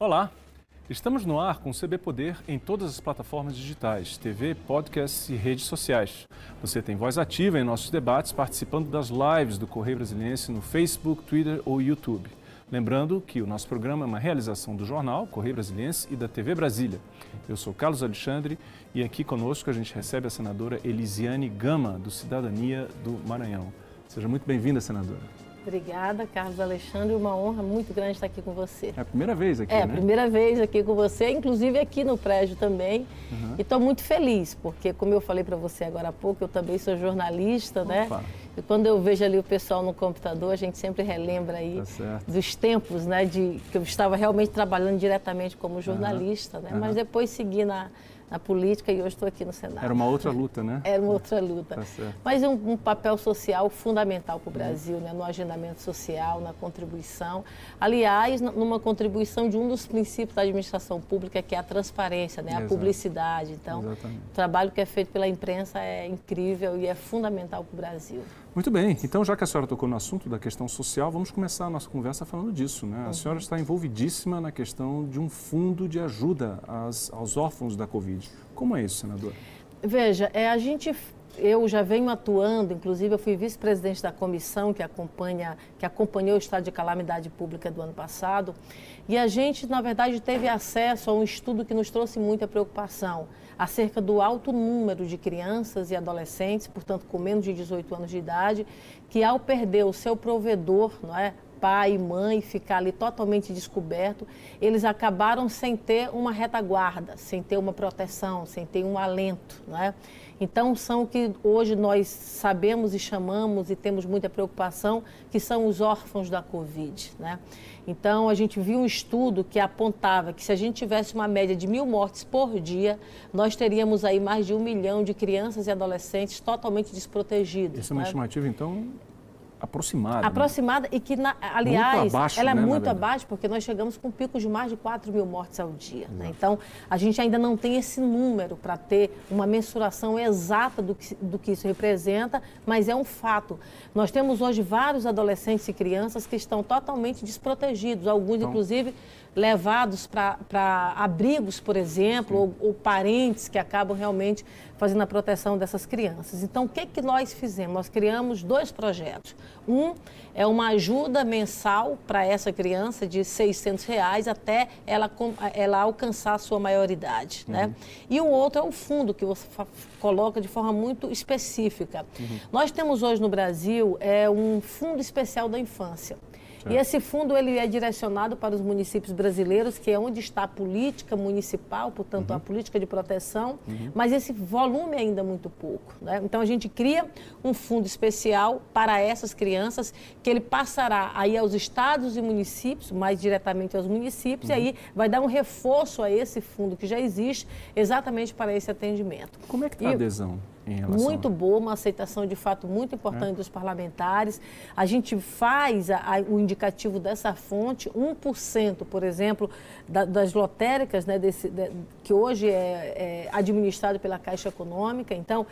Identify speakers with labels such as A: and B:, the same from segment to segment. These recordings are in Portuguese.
A: Olá, estamos no ar com o CB Poder em todas as plataformas digitais, TV, podcasts e redes sociais. Você tem voz ativa em nossos debates participando das lives do Correio Brasiliense no Facebook, Twitter ou YouTube. Lembrando que o nosso programa é uma realização do jornal Correio Brasiliense e da TV Brasília. Eu sou Carlos Alexandre e aqui conosco a gente recebe a senadora Elisiane Gama, do Cidadania do Maranhão. Seja muito bem-vinda, senadora.
B: Obrigada, Carlos Alexandre. Uma honra muito grande estar aqui com você.
A: É a primeira vez aqui,
B: é,
A: né?
B: É, a primeira vez aqui com você, inclusive aqui no prédio também. Uhum. E estou muito feliz, porque, como eu falei para você agora há pouco, eu também sou jornalista, né? Opa. né? E quando eu vejo ali o pessoal no computador, a gente sempre relembra aí tá dos tempos, né? De que eu estava realmente trabalhando diretamente como jornalista, uhum. né? Uhum. Mas depois segui na na política e hoje estou aqui no Senado.
A: Era uma outra luta, né?
B: Era uma outra luta. Tá Mas um, um, papel social fundamental para o Brasil, uhum. né? no agendamento social, na contribuição. Aliás, numa contribuição de um dos princípios da administração pública, que é a transparência, né? a publicidade. Então, Exatamente. o trabalho que é feito pela imprensa é incrível e é fundamental para o Brasil.
A: Muito bem, então já que a senhora tocou no assunto da questão social, vamos começar a nossa conversa falando disso. Né? A uhum. senhora está envolvidíssima na questão de um fundo de ajuda às, aos órfãos da Covid. Como é isso, senadora?
B: Veja, é, a gente eu já venho atuando, inclusive eu fui vice-presidente da comissão que acompanha, que acompanhou o estado de calamidade pública do ano passado, e a gente, na verdade, teve acesso a um estudo que nos trouxe muita preocupação acerca do alto número de crianças e adolescentes, portanto com menos de 18 anos de idade, que ao perder o seu provedor, não é, pai e mãe, ficar ali totalmente descoberto, eles acabaram sem ter uma retaguarda, sem ter uma proteção, sem ter um alento, não é? Então, são que hoje nós sabemos e chamamos e temos muita preocupação, que são os órfãos da Covid. Né? Então, a gente viu um estudo que apontava que se a gente tivesse uma média de mil mortes por dia, nós teríamos aí mais de um milhão de crianças e adolescentes totalmente desprotegidos.
A: Essa é uma né? estimativa, então, aproximada.
B: Aproximada né? e que, na, aliás, abaixo, ela é né, muito abaixo porque nós chegamos com picos de mais de 4 mil mortes ao dia. Né? Então, a gente ainda não tem esse número para ter uma mensuração exata do que, do que isso representa, mas é um fato. Nós temos hoje vários adolescentes e crianças que estão totalmente desprotegidos, alguns, então, inclusive, levados para abrigos, por exemplo, ou, ou, parentes que acabam realmente fazendo a proteção dessas crianças. Então, o que, que nós fizemos? Nós criamos dois projetos. Um é uma ajuda mensal para essa criança de 600 reais até ela, ela alcançar a sua maioridade. Né? Uhum. Né? E o outro é o fundo que você coloca de forma muito específica. Uhum. Nós temos hoje no Brasil é, um fundo especial da infância. E esse fundo ele é direcionado para os municípios brasileiros, que é onde está a política municipal, portanto, uhum. a política de proteção, uhum. mas esse volume é ainda muito pouco. Né? Então, a gente cria um fundo especial para essas crianças, que ele passará aí aos estados e municípios, mais diretamente aos municípios, uhum. e aí vai dar um reforço a esse fundo que já existe, exatamente para esse atendimento.
A: Como é que está a adesão?
B: Muito boa, uma aceitação de fato muito importante é. dos parlamentares. A gente faz a, a, o indicativo dessa fonte, 1%, por exemplo, da, das lotéricas, né, desse, de, que hoje é, é administrado pela Caixa Econômica. Então,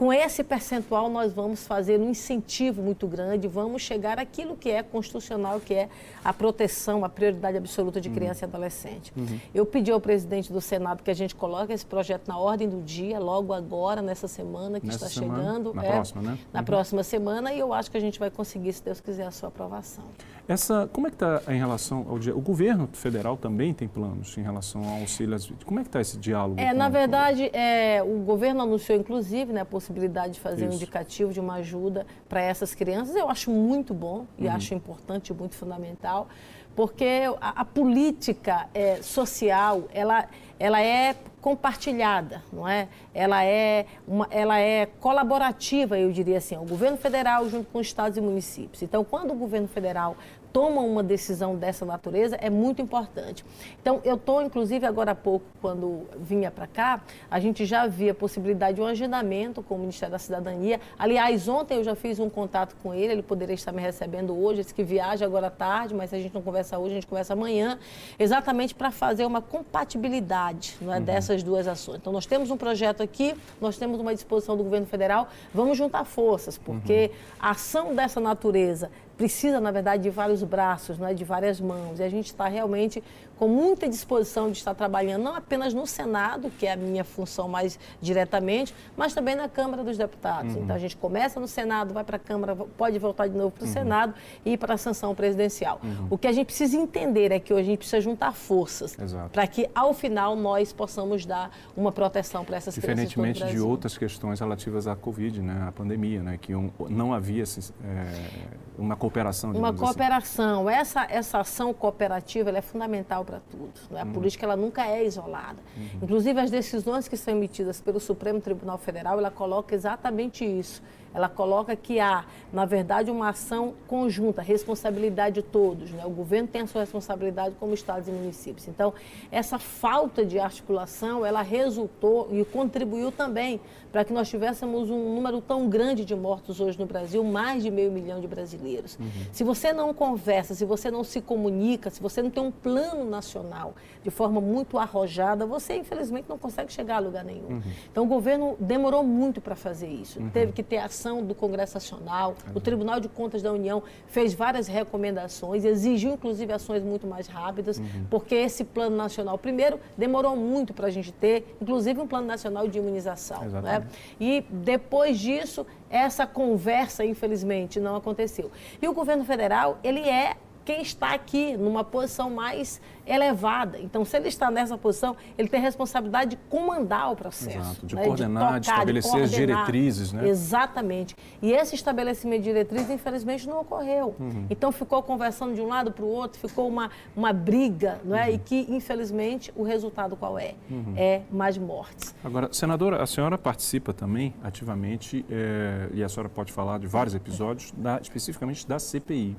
B: com esse percentual, nós vamos fazer um incentivo muito grande, vamos chegar àquilo que é constitucional, que é a proteção, a prioridade absoluta de uhum. criança uhum. e adolescente. Uhum. Eu pedi ao presidente do Senado que a gente coloque esse projeto na ordem do dia, logo agora, nessa semana que nessa está semana, chegando.
A: Na é, próxima, né?
B: Na uhum. próxima semana, e eu acho que a gente vai conseguir, se Deus quiser, a sua aprovação.
A: Essa, como é que está em relação ao? O governo federal também tem planos em relação ao auxílio às vítimas. Como é que está esse diálogo?
B: É, na verdade, é, o governo anunciou, inclusive, né, a possibilidade possibilidade de fazer Isso. um indicativo de uma ajuda para essas crianças, eu acho muito bom e uhum. acho importante, muito fundamental, porque a, a política é, social, ela, ela é compartilhada, não é? Ela é, uma, ela é colaborativa, eu diria assim, o governo federal junto com os estados e municípios. Então, quando o governo federal tomam uma decisão dessa natureza é muito importante. Então, eu estou, inclusive, agora há pouco, quando vinha para cá, a gente já havia a possibilidade de um agendamento com o Ministério da Cidadania. Aliás, ontem eu já fiz um contato com ele, ele poderia estar me recebendo hoje, disse que viaja agora à tarde, mas a gente não conversa hoje, a gente conversa amanhã, exatamente para fazer uma compatibilidade não é, uhum. dessas duas ações. Então, nós temos um projeto aqui, nós temos uma disposição do governo federal, vamos juntar forças, porque uhum. a ação dessa natureza precisa, na verdade, de vários braços, né, de várias mãos. E a gente está realmente com muita disposição de estar trabalhando, não apenas no Senado, que é a minha função mais diretamente, mas também na Câmara dos Deputados. Uhum. Então, a gente começa no Senado, vai para a Câmara, pode voltar de novo para o uhum. Senado e para a sanção presidencial. Uhum. O que a gente precisa entender é que hoje a gente precisa juntar forças para que, ao final, nós possamos dar uma proteção para essas
A: crianças Diferentemente de outras questões relativas à Covid, né, à pandemia, né, que não havia é, uma cooperação.
B: Uma assim. cooperação. Assim. Essa, essa ação cooperativa é fundamental para tudo. Né? A uhum. política ela nunca é isolada. Uhum. Inclusive, as decisões que são emitidas pelo Supremo Tribunal Federal, ela coloca exatamente isso ela coloca que há, na verdade, uma ação conjunta, responsabilidade de todos. Né? O governo tem a sua responsabilidade como estados e municípios. Então, essa falta de articulação, ela resultou e contribuiu também para que nós tivéssemos um número tão grande de mortos hoje no Brasil, mais de meio milhão de brasileiros. Uhum. Se você não conversa, se você não se comunica, se você não tem um plano nacional de forma muito arrojada, você, infelizmente, não consegue chegar a lugar nenhum. Uhum. Então, o governo demorou muito para fazer isso. Uhum. Teve que ter ação do Congresso Nacional, o uhum. Tribunal de Contas da União fez várias recomendações, exigiu inclusive ações muito mais rápidas, uhum. porque esse plano nacional, primeiro, demorou muito para a gente ter, inclusive um plano nacional de imunização. Né? E depois disso, essa conversa, infelizmente, não aconteceu. E o governo federal, ele é quem está aqui numa posição mais elevada. Então, se ele está nessa posição, ele tem a responsabilidade de comandar o processo.
A: Exato, de né? coordenar, de, tocar, de estabelecer de as diretrizes, né?
B: Exatamente. E esse estabelecimento de diretrizes, infelizmente, não ocorreu. Uhum. Então, ficou conversando de um lado para o outro, ficou uma, uma briga, não é? Uhum. E que, infelizmente, o resultado qual é? Uhum. É mais mortes.
A: Agora, senadora, a senhora participa também ativamente, é, e a senhora pode falar de vários episódios, da, especificamente da CPI.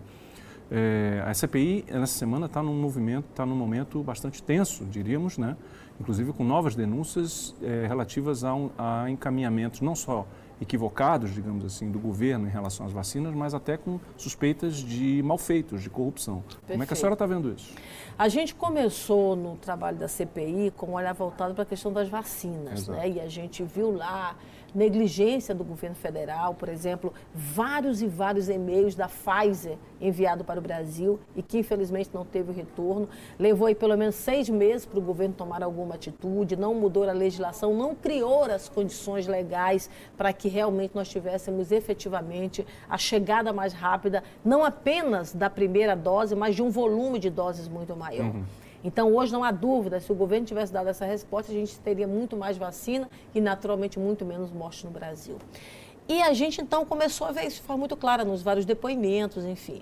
A: É, a CPI, nessa semana, está num movimento, está num momento bastante tenso, diríamos, né? inclusive com novas denúncias é, relativas a, um, a encaminhamentos não só equivocados, digamos assim, do governo em relação às vacinas, mas até com suspeitas de malfeitos, de corrupção. Perfeito. Como é que a senhora está vendo isso?
B: A gente começou no trabalho da CPI com um olhar voltado para a questão das vacinas, né? E a gente viu lá negligência do governo federal, por exemplo, vários e vários e-mails da Pfizer enviado para o Brasil e que infelizmente não teve retorno. Levou aí pelo menos seis meses para o governo tomar alguma atitude, não mudou a legislação, não criou as condições legais para que realmente nós tivéssemos efetivamente a chegada mais rápida, não apenas da primeira dose, mas de um volume de doses muito maior. Uhum. Então, hoje não há dúvida, se o governo tivesse dado essa resposta, a gente teria muito mais vacina e, naturalmente, muito menos morte no Brasil. E a gente, então, começou a ver isso de forma muito clara nos vários depoimentos, enfim.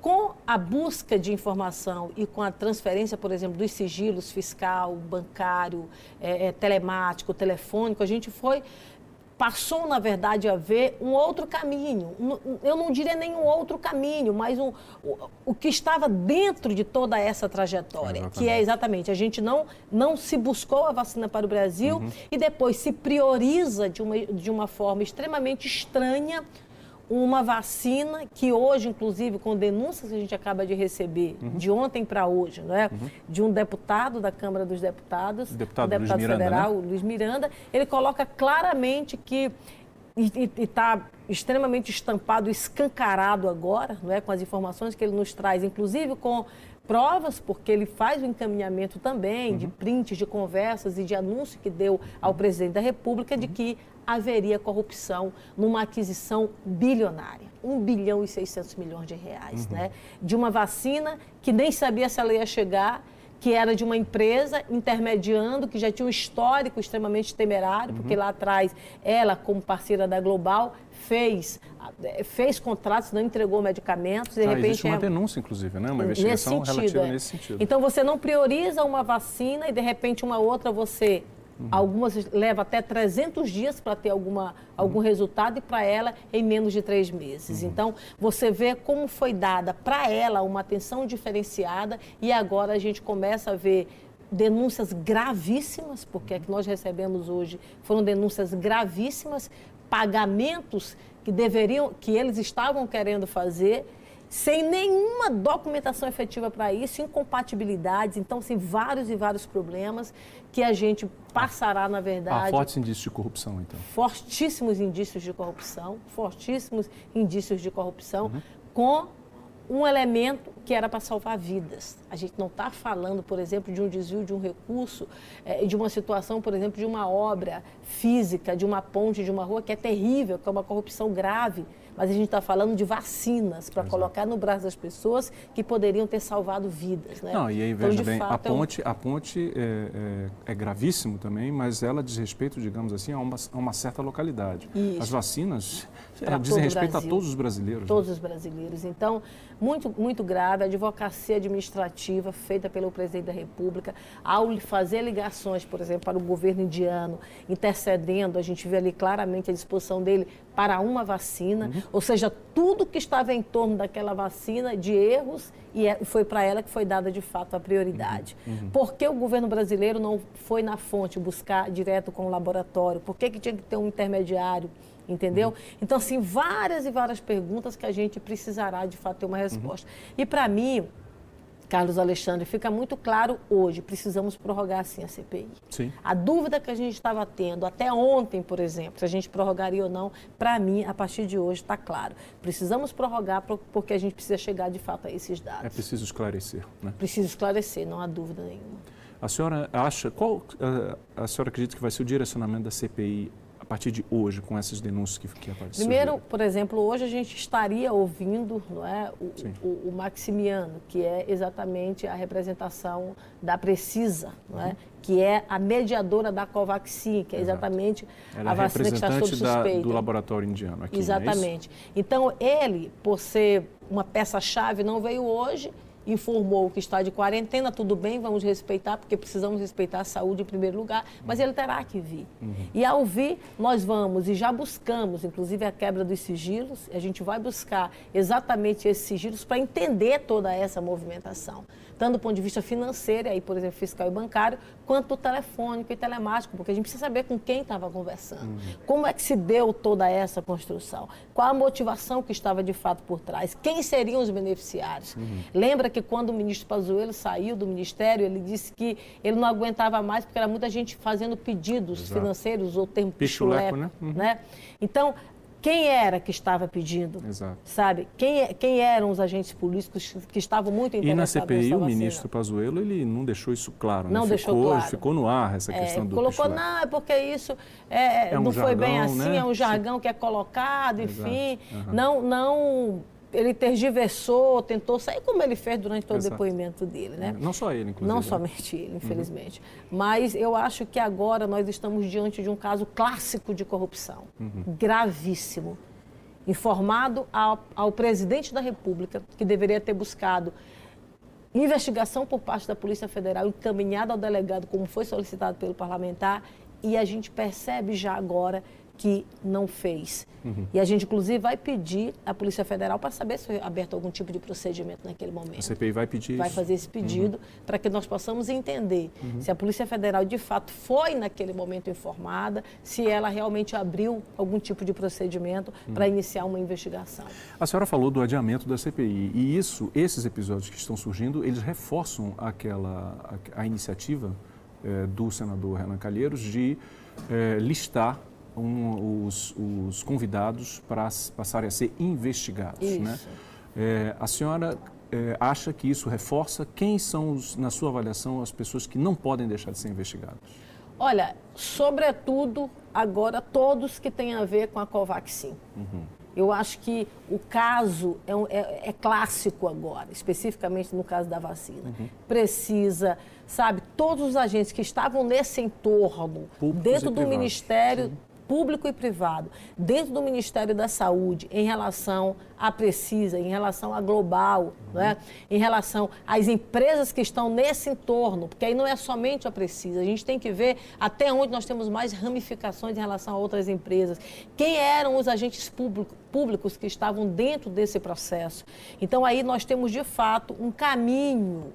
B: Com a busca de informação e com a transferência, por exemplo, dos sigilos fiscal, bancário, é, é, telemático, telefônico, a gente foi passou, na verdade, a ver um outro caminho. Eu não diria nenhum outro caminho, mas um, o, o que estava dentro de toda essa trajetória, exatamente. que é exatamente, a gente não, não se buscou a vacina para o Brasil uhum. e depois se prioriza de uma, de uma forma extremamente estranha uma vacina que hoje, inclusive, com denúncias que a gente acaba de receber, uhum. de ontem para hoje, não é? Uhum. de um deputado da Câmara dos Deputados,
A: deputado,
B: deputado
A: Luiz
B: federal,
A: Miranda, né?
B: Luiz Miranda, ele coloca claramente que e está extremamente estampado, escancarado agora, não é, com as informações que ele nos traz, inclusive com provas, porque ele faz o encaminhamento também uhum. de prints de conversas e de anúncio que deu ao presidente da República de uhum. que haveria corrupção numa aquisição bilionária, 1 bilhão e 600 milhões de reais, uhum. né? De uma vacina que nem sabia se ela ia chegar, que era de uma empresa intermediando, que já tinha um histórico extremamente temerário, uhum. porque lá atrás ela, como parceira da Global, fez fez contratos, não entregou medicamentos, de ah, repente...
A: Existe uma é... denúncia, inclusive, né? Uma investigação nesse sentido, relativa é. nesse sentido.
B: Então, você não prioriza uma vacina e, de repente, uma outra você Uhum. Algumas levam até 300 dias para ter alguma, algum uhum. resultado e para ela em menos de três meses. Uhum. Então, você vê como foi dada para ela uma atenção diferenciada e agora a gente começa a ver denúncias gravíssimas, porque é que nós recebemos hoje foram denúncias gravíssimas, pagamentos que deveriam, que eles estavam querendo fazer sem nenhuma documentação efetiva para isso, incompatibilidades, então, assim, vários e vários problemas que a gente passará, na verdade.
A: Há fortes indícios de corrupção, então.
B: Fortíssimos indícios de corrupção, fortíssimos indícios de corrupção, uhum. com um elemento que era para salvar vidas. A gente não está falando, por exemplo, de um desvio de um recurso, é, de uma situação, por exemplo, de uma obra física, de uma ponte, de uma rua que é terrível, que é uma corrupção grave mas a gente está falando de vacinas para colocar no braço das pessoas que poderiam ter salvado vidas. Né?
A: Não, e aí veja então, bem, a ponte, é um... a ponte é, é, é, gravíssimo também, mas ela diz respeito, digamos assim, a uma, a uma certa localidade. Isso. As vacinas é, dizem respeito a todos os brasileiros. Né?
B: Todos né? os brasileiros. Então, muito, muito grave, a advocacia administrativa feita pelo presidente da República, ao fazer ligações, por exemplo, para o governo indiano, intercedendo, a gente vê ali claramente a disposição dele para uma vacina, uhum. ou seja, tudo que estava em torno daquela vacina de erros e é, foi para ela que foi dada de fato a prioridade. Uhum. Uhum. Por que o governo brasileiro não foi na fonte buscar direto com o laboratório? Por que, que tinha que ter um intermediário? Entendeu? Uhum. Então, assim, várias e várias perguntas que a gente precisará de fato ter uma resposta. Uhum. E para mim, Carlos Alexandre, fica muito claro hoje, precisamos prorrogar sim a CPI.
A: Sim.
B: A dúvida que a gente estava tendo até ontem, por exemplo, se a gente prorrogaria ou não, para mim, a partir de hoje está claro. Precisamos prorrogar porque a gente precisa chegar de fato a esses dados.
A: É preciso esclarecer, né?
B: Preciso esclarecer, não há dúvida nenhuma.
A: A senhora acha, qual a senhora acredita que vai ser o direcionamento da CPI a partir de hoje, com essas denúncias que, que apareceram?
B: Primeiro, por exemplo, hoje a gente estaria ouvindo não é, o, o, o Maximiano, que é exatamente a representação da Precisa, não é? Uhum. que é a mediadora da Covaxin, que é exatamente
A: a é vacina que está sob suspeita. Da, do laboratório indiano aqui,
B: é Exatamente. É então, ele, por ser uma peça-chave, não veio hoje, informou que está de quarentena, tudo bem, vamos respeitar, porque precisamos respeitar a saúde em primeiro lugar, mas ele terá que vir. Uhum. E ao vir, nós vamos e já buscamos, inclusive a quebra dos sigilos, a gente vai buscar exatamente esses sigilos para entender toda essa movimentação tanto do ponto de vista financeiro, aí, por exemplo, fiscal e bancário, quanto telefônico e telemático, porque a gente precisa saber com quem estava conversando. Uhum. Como é que se deu toda essa construção? Qual a motivação que estava de fato por trás? Quem seriam os beneficiários? Uhum. Lembra que quando o ministro Pazuello saiu do ministério, ele disse que ele não aguentava mais porque era muita gente fazendo pedidos Exato. financeiros ou termo pichuleco, né? Uhum. né? Então, quem era que estava pedindo,
A: Exato.
B: sabe? Quem, é, quem eram os agentes políticos que estavam muito interessados
A: E na CPI o ministro Pazuello ele não deixou isso claro,
B: não
A: né?
B: deixou
A: ficou,
B: claro.
A: Ficou no ar essa
B: é,
A: questão do
B: Colocou, não, é porque isso é, é um não jargão, foi bem assim, né? é um jargão que é colocado, enfim. Uhum. Não, não ele tergiversou, tentou sair como ele fez durante todo Exato. o depoimento dele, né?
A: Não só ele, inclusive.
B: Não né? somente ele, infelizmente. Uhum. Mas eu acho que agora nós estamos diante de um caso clássico de corrupção, uhum. gravíssimo, informado ao, ao presidente da República, que deveria ter buscado investigação por parte da Polícia Federal, encaminhada ao delegado, como foi solicitado pelo parlamentar, e a gente percebe já agora que não fez. Uhum. E a gente, inclusive, vai pedir à Polícia Federal para saber se foi aberto algum tipo de procedimento naquele momento. A
A: CPI vai pedir
B: Vai fazer esse pedido uhum. para que nós possamos entender uhum. se a Polícia Federal, de fato, foi naquele momento informada, se ela realmente abriu algum tipo de procedimento uhum. para iniciar uma investigação.
A: A senhora falou do adiamento da CPI e isso, esses episódios que estão surgindo, eles reforçam aquela, a, a iniciativa eh, do senador Renan Calheiros de eh, listar um, os, os, convidados para passarem a ser investigados. Né? É, a senhora é, acha que isso reforça? Quem são, os, na sua avaliação, as pessoas que não podem deixar de ser investigadas?
B: Olha, sobretudo agora todos que têm a ver com a Covaxin. Uhum. Eu acho que o caso é, é, é, clássico agora, especificamente no caso da vacina. Uhum. Precisa, sabe, todos os agentes que estavam nesse entorno, Públicos dentro do Ministério, Sim público e privado, dentro do Ministério da Saúde, em relação à Precisa, em relação à Global, uhum. né? em relação às empresas que estão nesse entorno, porque aí não é somente a Precisa, a gente tem que ver até onde nós temos mais ramificações em relação a outras empresas. Quem eram os agentes público, públicos que estavam dentro desse processo? Então aí nós temos, de fato, um caminho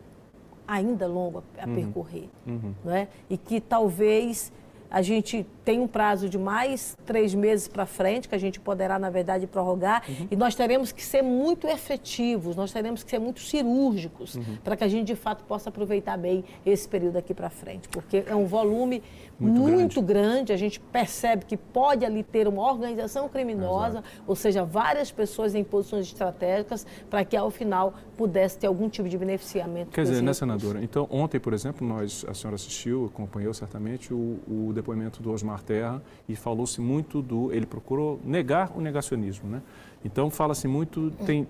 B: ainda longo a, a uhum. percorrer, uhum. Né? e que talvez a gente tem um prazo de mais três meses para frente, que a gente poderá, na verdade, prorrogar, uhum. e nós teremos que ser muito efetivos, nós teremos que ser muito cirúrgicos, uhum. para que a gente, de fato, possa aproveitar bem esse período aqui para frente, porque é um volume muito, muito grande. grande. a gente percebe que pode ali ter uma organização criminosa, Exato. ou seja, várias pessoas em posições estratégicas, para que, ao final, pudesse ter algum tipo de beneficiamento.
A: Quer dizer, né, senadora? Então, ontem, por exemplo, nós, a senhora assistiu, acompanhou certamente o, o depoimento do Osmar Osmar Terra e falou-se muito do. Ele procurou negar o negacionismo, né? Então fala-se muito tem,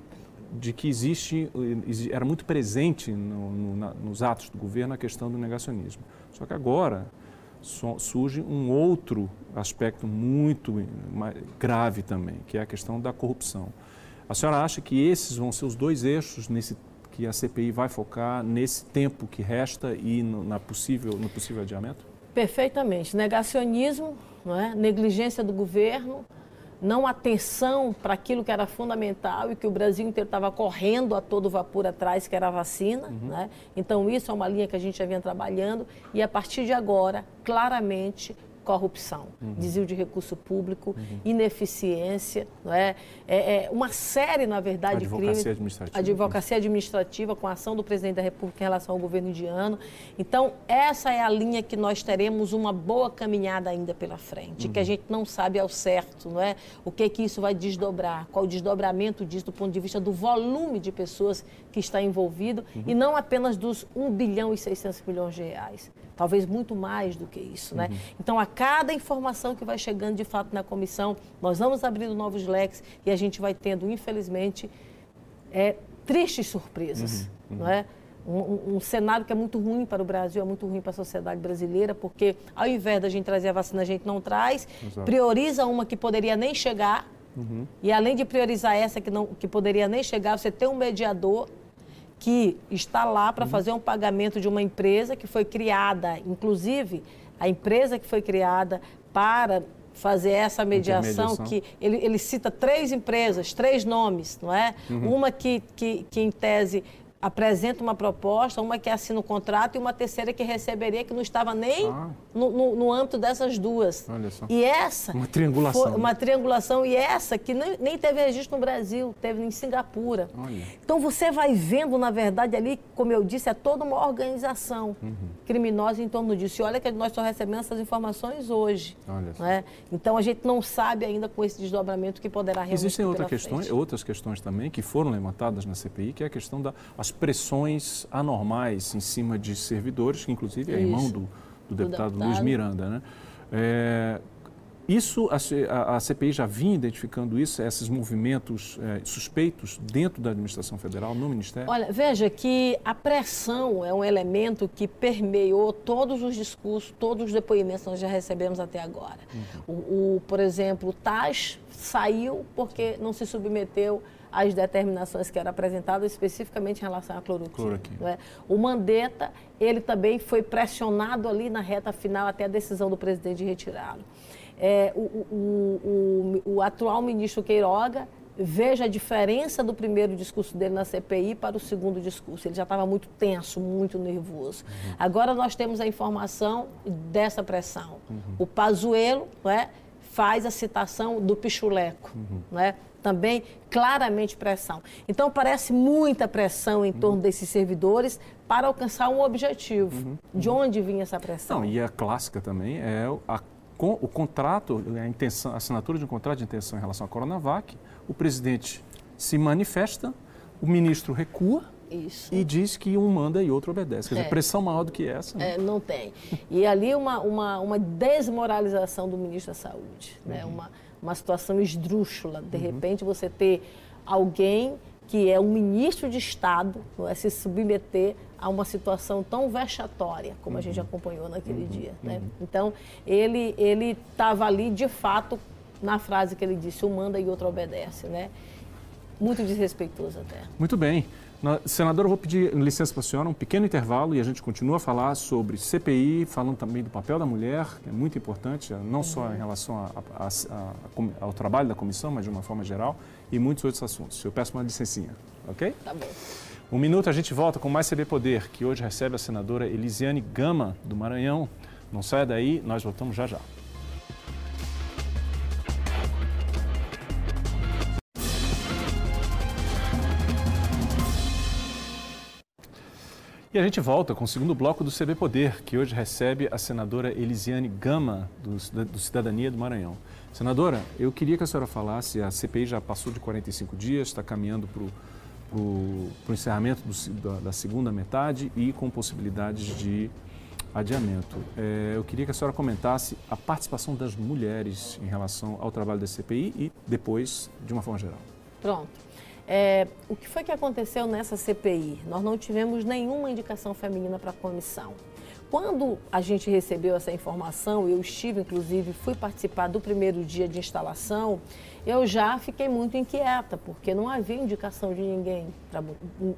A: de que existe, era muito presente no, no, na, nos atos do governo a questão do negacionismo. Só que agora so, surge um outro aspecto muito grave também, que é a questão da corrupção. A senhora acha que esses vão ser os dois eixos nesse que a CPI vai focar nesse tempo que resta e no, na possível, no possível adiamento?
B: Perfeitamente. Negacionismo, não é? negligência do governo, não atenção para aquilo que era fundamental e que o Brasil inteiro estava correndo a todo vapor atrás, que era a vacina. Uhum. Né? Então, isso é uma linha que a gente já vinha trabalhando e, a partir de agora, claramente, corrupção, uhum. desvio de recurso público, uhum. ineficiência, não é? É, é? uma série, na verdade,
A: de crimes. Advocacia administrativa.
B: Advocacia administrativa com a ação do presidente da República em relação ao governo indiano. Então, essa é a linha que nós teremos uma boa caminhada ainda pela frente, uhum. que a uhum. gente não sabe ao certo, não é? O que é que isso vai desdobrar, qual o desdobramento disso do ponto de vista do volume de pessoas que está envolvido uhum. e não apenas dos 1 bilhão e 600 milhões de reais talvez muito mais do que isso, né? Uhum. Então, a cada informação que vai chegando de fato na comissão, nós vamos abrindo novos leques e a gente vai tendo, infelizmente, é, tristes surpresas, uhum. Uhum. não é? Um, um, cenário que é muito ruim para o Brasil, é muito ruim para a sociedade brasileira, porque ao invés da gente trazer a vacina, a gente não traz, Exato. prioriza uma que poderia nem chegar, uhum. e além de priorizar essa que, não, que poderia nem chegar, você tem um mediador que está lá para uhum. fazer um pagamento de uma empresa que foi criada, inclusive a empresa que foi criada para fazer essa mediação, que ele, ele, cita três empresas, três nomes, não é? Uhum. Uma que, que, que, em tese, apresenta uma proposta, uma que assina o contrato e uma terceira que receberia, que não estava nem ah. no, no, no, âmbito dessas duas.
A: Olha só.
B: E essa.
A: Uma triangulação. Foi
B: uma triangulação, e essa que nem, nem teve registro no Brasil, teve em Singapura. Olha. Então você vai vendo, na verdade, ali, como eu disse, é toda uma organização uhum. criminosa em torno disso. E olha que nós só recebemos essas informações hoje. Olha só. Né? Então a gente não sabe ainda com esse desdobramento que poderá realmente
A: Existem outra questões, outras questões também que foram levantadas na CPI, que é a questão das pressões anormais em cima de servidores, que inclusive é Isso. irmão do, do deputado, deputado, Luiz Miranda. Né? É, isso, a, a, CPI já vinha identificando isso, esses movimentos é, suspeitos dentro da administração federal, no Ministério?
B: Olha, veja que a pressão é um elemento que permeou todos os discursos, todos os depoimentos que nós já recebemos até agora. Uhum. O, o, por exemplo, o TAS saiu porque não se submeteu as determinações que eram apresentadas especificamente em relação à cloroquina. cloroquina. É? O Mandetta, ele também foi pressionado ali na reta final até a decisão do presidente de retirá-lo. É, o, o, o, o atual ministro Queiroga veja a diferença do primeiro discurso dele na CPI para o segundo discurso. Ele já estava muito tenso, muito nervoso. Uhum. Agora nós temos a informação dessa pressão. Uhum. O Pazuello é, faz a citação do Pichuleco. Uhum. É? também claramente pressão. Então, parece muita pressão em torno uhum. desses servidores para alcançar um objetivo. Uhum. De onde vinha essa pressão?
A: Não, e a clássica também é a, o contrato, a, intenção, a assinatura de um contrato de intenção em relação à Coronavac. O presidente se manifesta, o ministro recua, isso. E diz que um manda e outro obedece. Quer dizer, é. pressão maior do que essa.
B: Né? É, não tem. E ali uma, uma, uma desmoralização do ministro da Saúde. Né? Uhum. Uma, uma situação esdrúxula. De uhum. repente, você ter alguém que é um ministro de Estado é, se submeter a uma situação tão vexatória como uhum. a gente uhum. acompanhou naquele uhum. dia. Né? Uhum. Então, ele estava ali, de fato, na frase que ele disse, um manda e outro obedece. Né? Muito desrespeitoso até.
A: Muito bem. Senador, eu vou pedir licença para a senhora, um pequeno intervalo e a gente continua a falar sobre CPI, falando também do papel da mulher, que é muito importante, não só em relação a, a, a, ao trabalho da comissão, mas de uma forma geral, e muitos outros assuntos. Eu peço uma licencinha, ok?
B: Tá bom.
A: Um minuto a gente volta com mais CB Poder, que hoje recebe a senadora Elisiane Gama, do Maranhão. Não saia daí, nós voltamos já já. E a gente volta com o segundo bloco do CB Poder, que hoje recebe a senadora Elisiane Gama, do, Cidadania do Maranhão. Senadora, eu queria que a senhora falasse, a CPI já passou de 45 dias, está caminhando para o encerramento do, da, da, segunda metade e com possibilidades de adiamento. É, eu queria que a senhora comentasse a participação das mulheres em relação ao trabalho da CPI e depois, de uma forma geral.
B: Pronto. É, o que foi que aconteceu nessa CPI? Nós não tivemos nenhuma indicação feminina para a comissão. Quando a gente recebeu essa informação, eu estive, inclusive, fui participar do primeiro dia de instalação, eu já fiquei muito inquieta, porque não havia indicação de ninguém,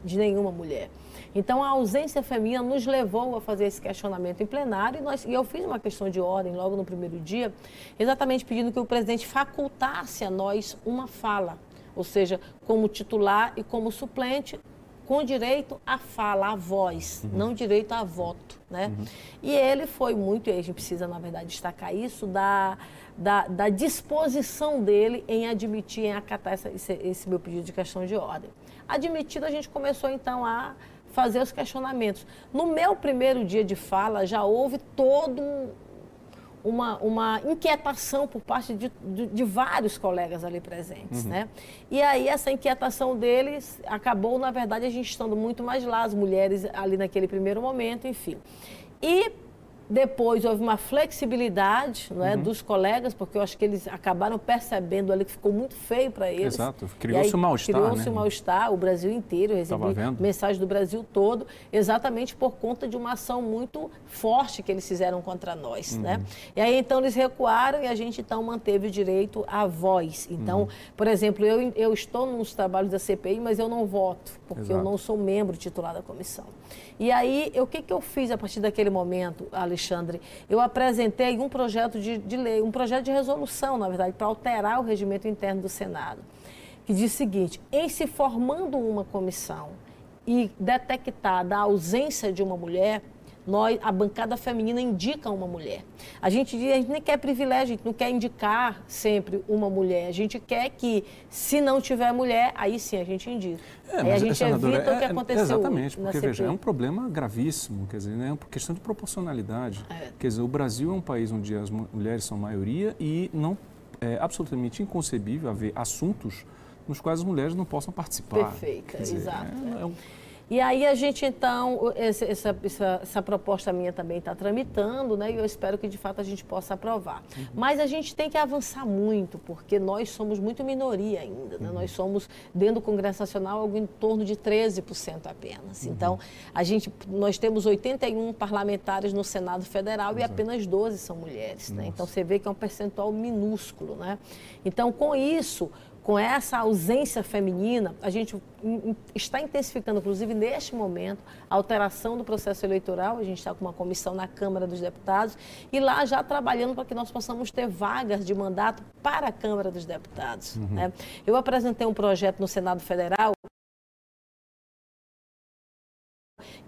B: de nenhuma mulher. Então, a ausência feminina nos levou a fazer esse questionamento em plenário e, nós, e eu fiz uma questão de ordem logo no primeiro dia, exatamente pedindo que o presidente facultasse a nós uma fala ou seja, como titular e como suplente, com direito à fala, à voz, uhum. não direito a voto. Né? Uhum. E ele foi muito, e a gente precisa, na verdade, destacar isso, da, da, da disposição dele em admitir, em acatar essa, esse, esse meu pedido de questão de ordem. Admitido, a gente começou então a fazer os questionamentos. No meu primeiro dia de fala, já houve todo um, uma, uma inquietação por parte de, de, de vários colegas ali presentes, uhum. né? E aí essa inquietação deles acabou, na verdade, a gente estando muito mais lá, as mulheres ali naquele primeiro momento, enfim. E depois houve uma flexibilidade não é, uhum. dos colegas, porque eu acho que eles acabaram percebendo ali que ficou muito feio para eles.
A: Exato, criou-se um mal-estar.
B: Criou-se né? um mal-estar, o Brasil inteiro, eu recebi mensagem do Brasil todo, exatamente por conta de uma ação muito forte que eles fizeram contra nós. Uhum. Né? E aí então eles recuaram e a gente então manteve o direito à voz. Então, uhum. por exemplo, eu, eu estou nos trabalhos da CPI, mas eu não voto, porque Exato. eu não sou membro titular da comissão. E aí, o que, que eu fiz a partir daquele momento, Alexandre? Eu apresentei um projeto de, de lei, um projeto de resolução, na verdade, para alterar o regimento interno do Senado, que diz o seguinte: em se formando uma comissão e detectada a ausência de uma mulher, nós, a bancada feminina indica uma mulher. A gente, a gente nem quer privilégio, a gente não quer indicar sempre uma mulher. A gente quer que, se não tiver mulher, aí sim a gente indica. É, aí a gente evita é, o que é, aconteceu.
A: Exatamente, porque veja, é um problema gravíssimo, quer dizer, né, é uma questão de proporcionalidade. É. Quer dizer, o Brasil é um país onde as mulheres são maioria e não é absolutamente inconcebível haver assuntos nos quais as mulheres não possam participar.
B: Perfeito, exato. É, é um, e aí a gente, então, essa, essa, essa proposta minha também está tramitando, né? E eu espero que de fato a gente possa aprovar. Uhum. Mas a gente tem que avançar muito, porque nós somos muito minoria ainda. Né? Uhum. Nós somos, dentro do Congresso Nacional, algo em torno de 13% apenas. Uhum. Então, a gente, nós temos 81 parlamentares no Senado Federal Exato. e apenas 12 são mulheres. Né? Então, você vê que é um percentual minúsculo. Né? Então, com isso, com essa ausência feminina, a gente está intensificando, inclusive neste momento, a alteração do processo eleitoral. A gente está com uma comissão na Câmara dos Deputados e lá já trabalhando para que nós possamos ter vagas de mandato para a Câmara dos Deputados. Uhum. Né? Eu apresentei um projeto no Senado Federal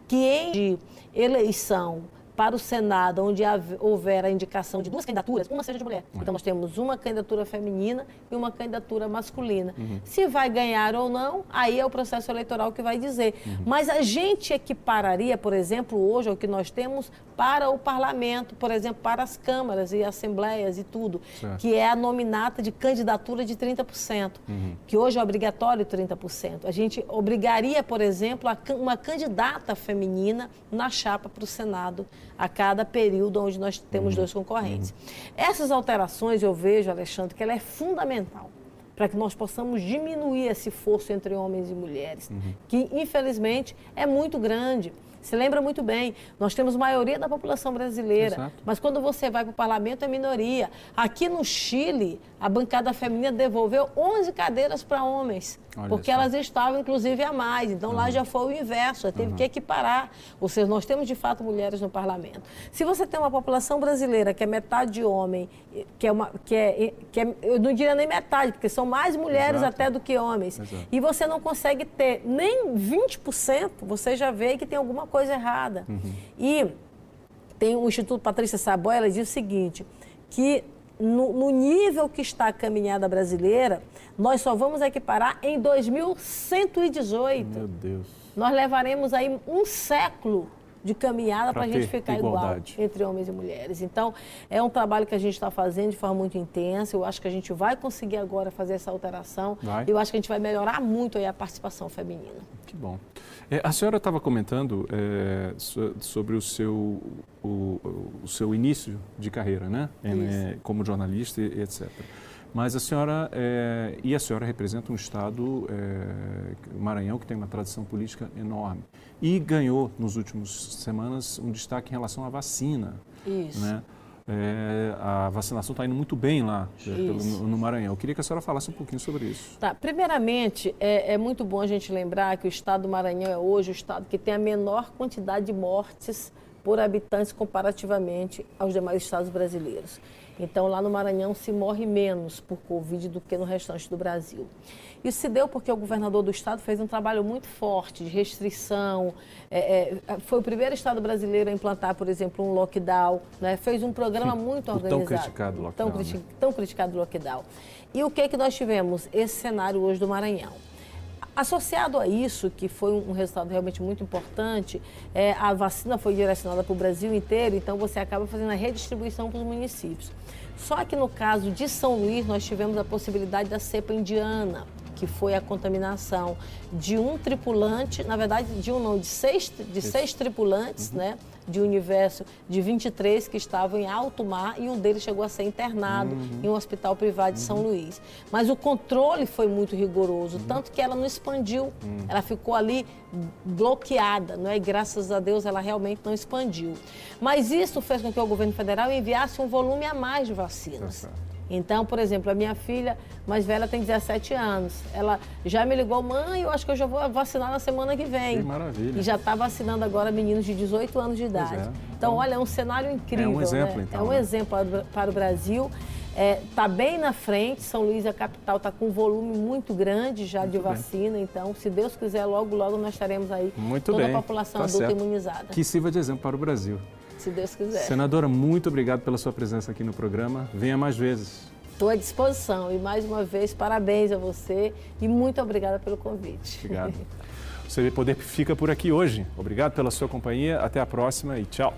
B: que em eleição para o Senado, onde houver a indicação de duas candidaturas, uma seja de mulher. Então, nós temos uma candidatura feminina e uma candidatura masculina. Uhum. Se vai ganhar ou não, aí é o processo eleitoral que vai dizer. Uhum. Mas a gente equipararia, por exemplo, hoje, o que nós temos para o parlamento, por exemplo, para as câmaras e assembleias e tudo, certo. que é a nominata de candidatura de 30%, uhum. que hoje é obrigatório 30%. A gente obrigaria, por exemplo, uma candidata feminina na chapa para o Senado a cada período onde nós temos uhum. dois concorrentes. Uhum. Essas alterações eu vejo, Alexandre, que ela é fundamental para que nós possamos diminuir esse fosso entre homens e mulheres, uhum. que infelizmente é muito grande. Se lembra muito bem, nós temos maioria da população brasileira, Exato. mas quando você vai para o parlamento é minoria. Aqui no Chile, a bancada feminina devolveu 11 cadeiras para homens, Olha porque só. elas estavam inclusive a mais. Então uhum. lá já foi o inverso, teve uhum. que equiparar. Ou seja, nós temos de fato mulheres no parlamento. Se você tem uma população brasileira que é metade homem, que é uma que é, que é eu não diria nem metade, porque são mais mulheres Exato. até do que homens. Exato. E você não consegue ter nem 20%, você já vê que tem alguma coisa errada. Uhum. E tem o Instituto Patrícia Sabó, ela diz o seguinte, que no, no, nível que está a caminhada brasileira, nós só vamos equiparar em 2118.
A: Meu Deus.
B: Nós levaremos aí um século de caminhada para a gente ficar igualdade. igual entre homens e mulheres. Então, é um trabalho que a gente está fazendo de forma muito intensa. Eu acho que a gente vai conseguir agora fazer essa alteração. Vai. Eu acho que a gente vai melhorar muito aí a participação feminina.
A: Que bom. É, a senhora estava comentando é, sobre o seu, o, o, seu início de carreira, né? É, como jornalista e etc. Mas a senhora, é, e a senhora representa um estado, é, Maranhão, que tem uma tradição política enorme. E ganhou, nos últimos semanas, um destaque em relação à vacina.
B: Isso.
A: Né? É, a vacinação está indo muito bem lá pelo, no Maranhão. Eu queria que a senhora falasse um pouquinho sobre isso.
B: Tá. Primeiramente, é, é, muito bom a gente lembrar que o estado do Maranhão é hoje o estado que tem a menor quantidade de mortes por habitantes comparativamente aos demais estados brasileiros. Então, lá no Maranhão se morre menos por Covid do que no restante do Brasil. Isso se deu porque o governador do estado fez um trabalho muito forte de restrição. É, é, foi o primeiro estado brasileiro a implantar, por exemplo, um lockdown. Né? Fez um programa muito organizado.
A: Tão criticado lockdown.
B: Tão, criti né? tão criticado lockdown. E o que, é que nós tivemos? Esse cenário hoje do Maranhão. Associado a isso, que foi um resultado realmente muito importante, é, a vacina foi direcionada para o Brasil inteiro, então você acaba fazendo a redistribuição para os municípios. Só que no caso de São Luís, nós tivemos a possibilidade da cepa indiana, que foi a contaminação de um tripulante, na verdade, de um não, de seis, de seis tripulantes, uhum. né? De um universo de 23 que estavam em alto mar e um deles chegou a ser internado uhum. em um hospital privado de São uhum. Luís. Mas o controle foi muito rigoroso, uhum. tanto que ela não expandiu, uhum. ela ficou ali bloqueada, não é? graças a Deus ela realmente não expandiu. Mas isso fez com que o governo federal enviasse um volume a mais de vacinas. Tá então, por exemplo, a minha filha mais velha tem 17 anos. Ela já me ligou, mãe, eu acho que eu já vou vacinar na semana que vem.
A: Que maravilha.
B: E já está vacinando agora meninos de 18 anos de idade. É. Então, então, olha, é um cenário incrível. É
A: um exemplo,
B: né?
A: então.
B: É um
A: né?
B: exemplo para o Brasil. Está é, tá bem na frente, São Luís, a capital, está com um volume muito grande já muito de vacina. Bem. Então, se Deus quiser, logo, logo nós estaremos aí
A: muito
B: toda
A: bem.
B: a população tá adulta certo. imunizada.
A: Que sirva de exemplo para o Brasil.
B: Se Deus quiser.
A: Senadora, muito obrigado pela sua presença aqui no programa. Venha mais vezes.
B: Estou à disposição e mais uma vez parabéns a você e muito obrigada pelo convite.
A: Obrigado. O CB Poder fica por aqui hoje. Obrigado pela sua companhia, até a próxima e tchau.